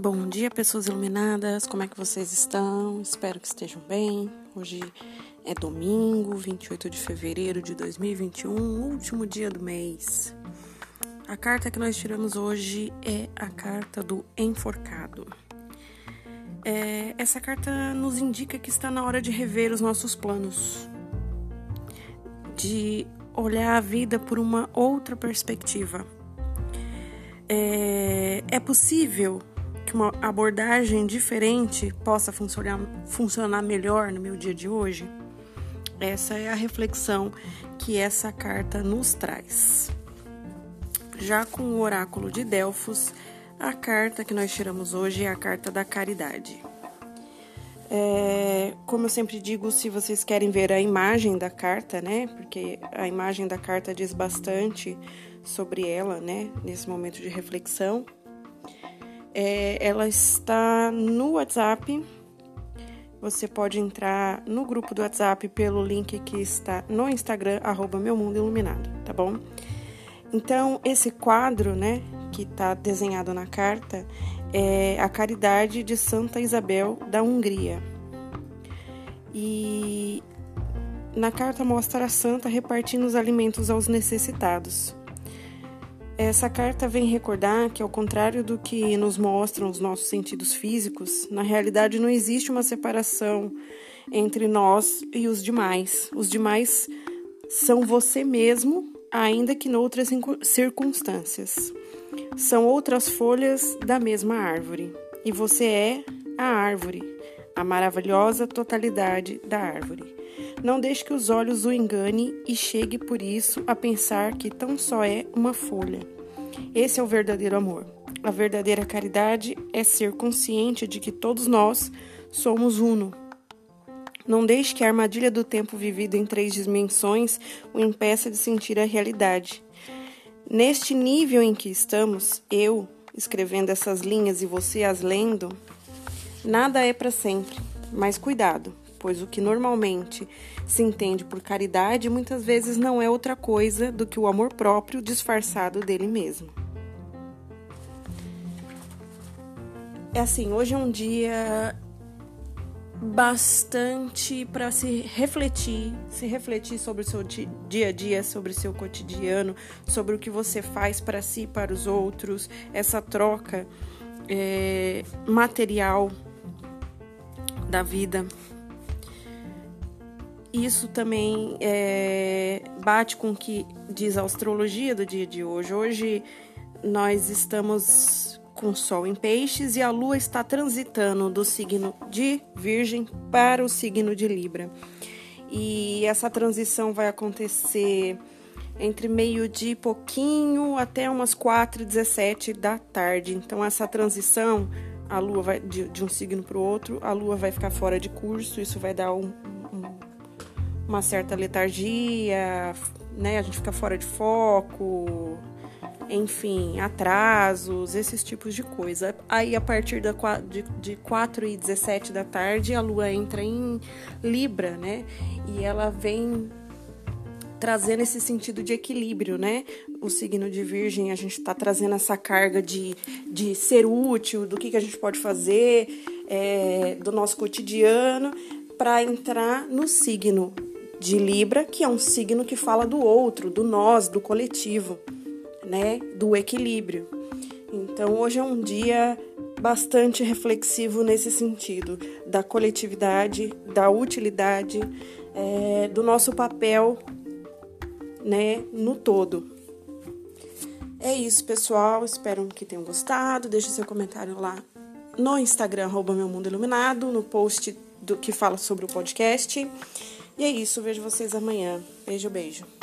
Bom dia, pessoas iluminadas. Como é que vocês estão? Espero que estejam bem. Hoje é domingo, 28 de fevereiro de 2021, último dia do mês. A carta que nós tiramos hoje é a carta do enforcado. É, essa carta nos indica que está na hora de rever os nossos planos, de olhar a vida por uma outra perspectiva. É, é possível que uma abordagem diferente possa funcionar, funcionar melhor no meu dia de hoje? Essa é a reflexão que essa carta nos traz. Já com o oráculo de Delfos, a carta que nós tiramos hoje é a carta da caridade. É, como eu sempre digo, se vocês querem ver a imagem da carta, né? Porque a imagem da carta diz bastante sobre ela, né? Nesse momento de reflexão. É, ela está no WhatsApp. Você pode entrar no grupo do WhatsApp pelo link que está no Instagram, arroba meu mundo iluminado, tá bom? Então, esse quadro, né, que está desenhado na carta, é a caridade de Santa Isabel da Hungria. E na carta mostra a santa repartindo os alimentos aos necessitados. Essa carta vem recordar que, ao contrário do que nos mostram os nossos sentidos físicos, na realidade não existe uma separação entre nós e os demais. Os demais são você mesmo, ainda que noutras circunstâncias. São outras folhas da mesma árvore. E você é a árvore, a maravilhosa totalidade da árvore. Não deixe que os olhos o engane e chegue por isso a pensar que tão só é uma folha. Esse é o verdadeiro amor. A verdadeira caridade é ser consciente de que todos nós somos uno. Não deixe que a armadilha do tempo vivido em três dimensões o impeça de sentir a realidade. Neste nível em que estamos, eu escrevendo essas linhas e você as lendo, nada é para sempre, mas cuidado, pois o que normalmente se entende por caridade muitas vezes não é outra coisa do que o amor próprio disfarçado dele mesmo. É assim, hoje é um dia bastante para se refletir, se refletir sobre o seu dia a dia, sobre o seu cotidiano, sobre o que você faz para si para os outros, essa troca é, material da vida isso também é, bate com o que diz a astrologia do dia de hoje. Hoje nós estamos com o Sol em Peixes e a Lua está transitando do signo de Virgem para o signo de Libra. E essa transição vai acontecer entre meio-dia e pouquinho até umas 4 e 17 da tarde. Então, essa transição, a Lua vai de, de um signo para o outro, a Lua vai ficar fora de curso, isso vai dar um, uma certa letargia, né? A gente fica fora de foco, enfim, atrasos, esses tipos de coisa. Aí, a partir da, de, de 4 e 17 da tarde, a lua entra em Libra, né? E ela vem trazendo esse sentido de equilíbrio, né? O signo de Virgem, a gente está trazendo essa carga de, de ser útil, do que, que a gente pode fazer, é, do nosso cotidiano, para entrar no signo de Libra, que é um signo que fala do outro, do nós, do coletivo, né, do equilíbrio. Então hoje é um dia bastante reflexivo nesse sentido, da coletividade, da utilidade, é, do nosso papel, né, no todo. É isso, pessoal. Espero que tenham gostado. Deixe seu comentário lá no Instagram, arroba meu mundo iluminado, no post do que fala sobre o podcast. E é isso, vejo vocês amanhã. Beijo, beijo.